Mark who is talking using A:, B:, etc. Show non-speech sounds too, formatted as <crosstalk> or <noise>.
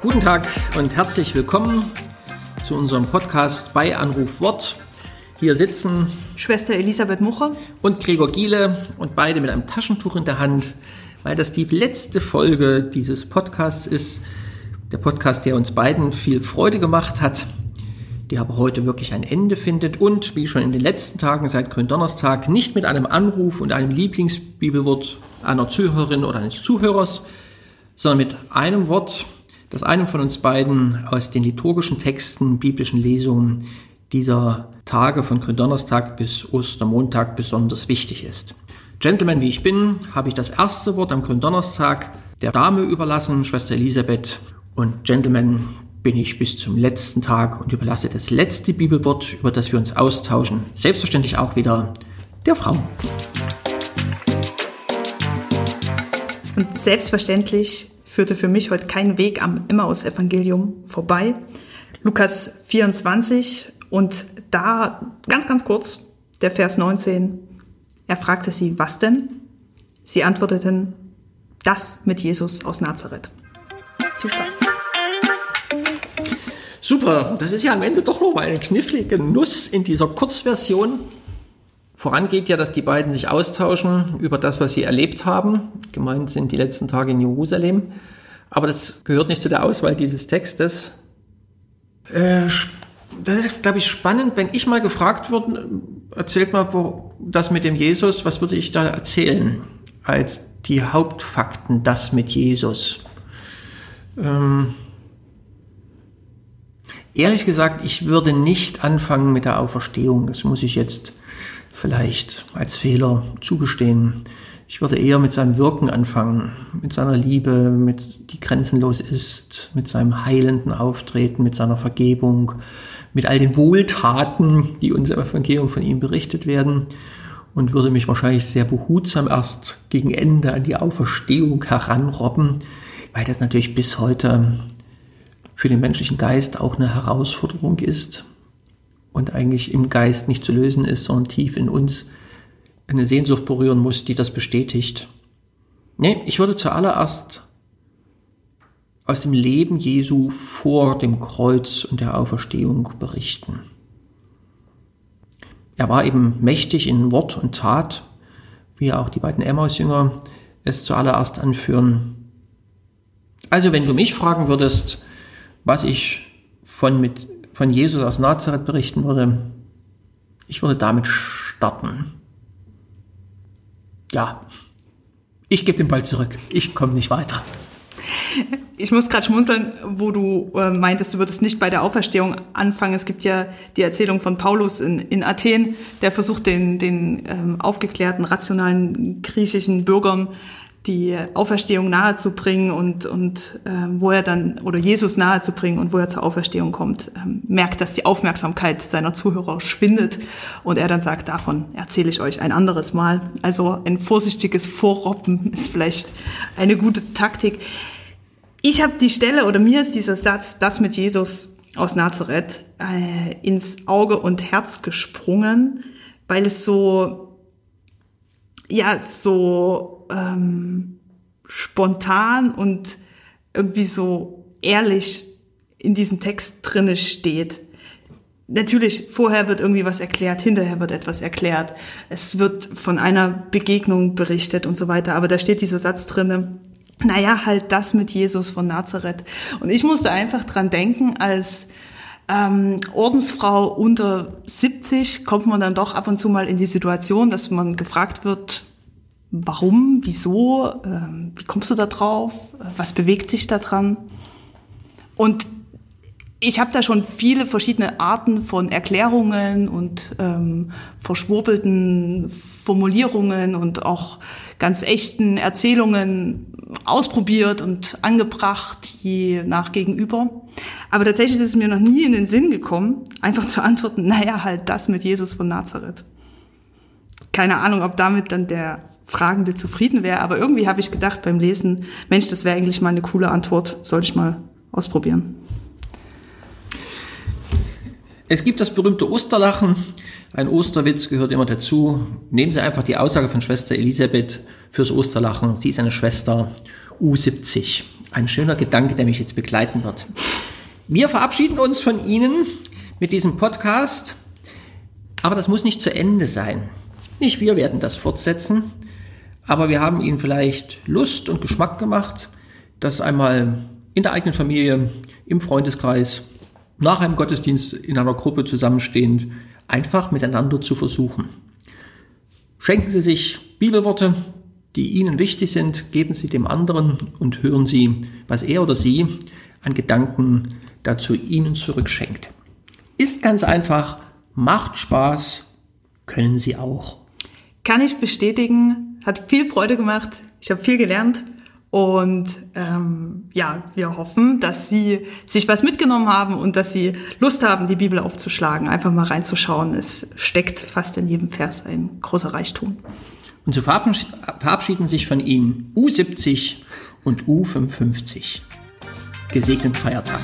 A: Guten Tag und herzlich willkommen zu unserem Podcast bei Anruf Wort. Hier sitzen
B: Schwester Elisabeth Mucher
A: und Gregor Giele und beide mit einem Taschentuch in der Hand, weil das die letzte Folge dieses Podcasts ist. Der Podcast, der uns beiden viel Freude gemacht hat, der aber heute wirklich ein Ende findet und wie schon in den letzten Tagen seit Gründonnerstag nicht mit einem Anruf und einem Lieblingsbibelwort einer Zuhörerin oder eines Zuhörers, sondern mit einem Wort, das einem von uns beiden aus den liturgischen Texten, biblischen Lesungen dieser Tage von Gründonnerstag bis Ostermontag besonders wichtig ist. Gentleman, wie ich bin, habe ich das erste Wort am Gründonnerstag der Dame überlassen, Schwester Elisabeth. Und Gentleman bin ich bis zum letzten Tag und überlasse das letzte Bibelwort, über das wir uns austauschen, selbstverständlich auch wieder der Frau.
B: Und selbstverständlich führte für mich heute kein Weg am Emmaus-Evangelium vorbei. Lukas 24 und da ganz, ganz kurz der Vers 19. Er fragte sie, was denn? Sie antworteten, das mit Jesus aus Nazareth. Viel Spaß.
A: Super, das ist ja am Ende doch noch mal eine knifflige Nuss in dieser Kurzversion. Vorangeht ja, dass die beiden sich austauschen über das, was sie erlebt haben. Gemeint sind die letzten Tage in Jerusalem. Aber das gehört nicht zu der Auswahl dieses Textes. Äh, das ist, glaube ich, spannend. Wenn ich mal gefragt würde, erzählt mal wo, das mit dem Jesus, was würde ich da erzählen als die Hauptfakten, das mit Jesus? Ähm, ehrlich gesagt, ich würde nicht anfangen mit der Auferstehung. Das muss ich jetzt vielleicht als Fehler zugestehen. Ich würde eher mit seinem Wirken anfangen, mit seiner Liebe, mit die grenzenlos ist, mit seinem heilenden Auftreten, mit seiner Vergebung, mit all den Wohltaten, die uns im Evangelium von ihm berichtet werden und würde mich wahrscheinlich sehr behutsam erst gegen Ende an die Auferstehung heranrobben, weil das natürlich bis heute für den menschlichen Geist auch eine Herausforderung ist und eigentlich im Geist nicht zu lösen ist, sondern tief in uns eine Sehnsucht berühren muss, die das bestätigt. Nee, ich würde zuallererst aus dem Leben Jesu vor dem Kreuz und der Auferstehung berichten. Er war eben mächtig in Wort und Tat, wie auch die beiden Emmaus-Jünger es zuallererst anführen. Also wenn du mich fragen würdest, was ich von, mit, von Jesus aus Nazareth berichten würde, ich würde damit starten. Ja, ich gebe den Ball zurück. Ich komme nicht weiter.
B: Ich muss gerade schmunzeln, wo du äh, meintest, du würdest nicht bei der Auferstehung anfangen. Es gibt ja die Erzählung von Paulus in, in Athen, der versucht, den, den ähm, aufgeklärten, rationalen griechischen Bürgern die Auferstehung nahezubringen und, und äh, wo er dann, oder Jesus nahezubringen und wo er zur Auferstehung kommt, ähm, merkt, dass die Aufmerksamkeit seiner Zuhörer schwindet und er dann sagt, davon erzähle ich euch ein anderes Mal. Also ein vorsichtiges Vorroppen <laughs> ist vielleicht eine gute Taktik. Ich habe die Stelle oder mir ist dieser Satz, das mit Jesus aus Nazareth, äh, ins Auge und Herz gesprungen, weil es so ja so ähm, spontan und irgendwie so ehrlich in diesem Text drinne steht. Natürlich, vorher wird irgendwie was erklärt, hinterher wird etwas erklärt. Es wird von einer Begegnung berichtet und so weiter. Aber da steht dieser Satz drinne. Naja, halt das mit Jesus von Nazareth. Und ich musste einfach dran denken, als ähm, Ordensfrau unter 70 kommt man dann doch ab und zu mal in die Situation, dass man gefragt wird, warum, wieso, ähm, wie kommst du da drauf, was bewegt dich daran? Und ich habe da schon viele verschiedene Arten von Erklärungen und ähm, verschwurbelten Formulierungen und auch ganz echten Erzählungen ausprobiert und angebracht, je nach Gegenüber. Aber tatsächlich ist es mir noch nie in den Sinn gekommen, einfach zu antworten, naja, halt das mit Jesus von Nazareth. Keine Ahnung, ob damit dann der Fragende zufrieden wäre, aber irgendwie habe ich gedacht beim Lesen, Mensch, das wäre eigentlich mal eine coole Antwort, sollte ich mal ausprobieren.
A: Es gibt das berühmte Osterlachen. Ein Osterwitz gehört immer dazu. Nehmen Sie einfach die Aussage von Schwester Elisabeth fürs Osterlachen. Sie ist eine Schwester U70. Ein schöner Gedanke, der mich jetzt begleiten wird. Wir verabschieden uns von Ihnen mit diesem Podcast. Aber das muss nicht zu Ende sein. Nicht wir werden das fortsetzen. Aber wir haben Ihnen vielleicht Lust und Geschmack gemacht, das einmal in der eigenen Familie, im Freundeskreis, nach einem Gottesdienst in einer Gruppe zusammenstehend, einfach miteinander zu versuchen. Schenken Sie sich Bibelworte, die Ihnen wichtig sind, geben Sie dem anderen und hören Sie, was er oder sie an Gedanken dazu Ihnen zurückschenkt. Ist ganz einfach, macht Spaß, können Sie auch.
B: Kann ich bestätigen, hat viel Freude gemacht, ich habe viel gelernt und ähm, ja, wir hoffen, dass Sie sich was mitgenommen haben und dass Sie Lust haben, die Bibel aufzuschlagen, einfach mal reinzuschauen. Es steckt fast in jedem Vers ein großer Reichtum.
A: Und so verabschieden sich von Ihnen U70 und U55. Gesegneten Feiertag.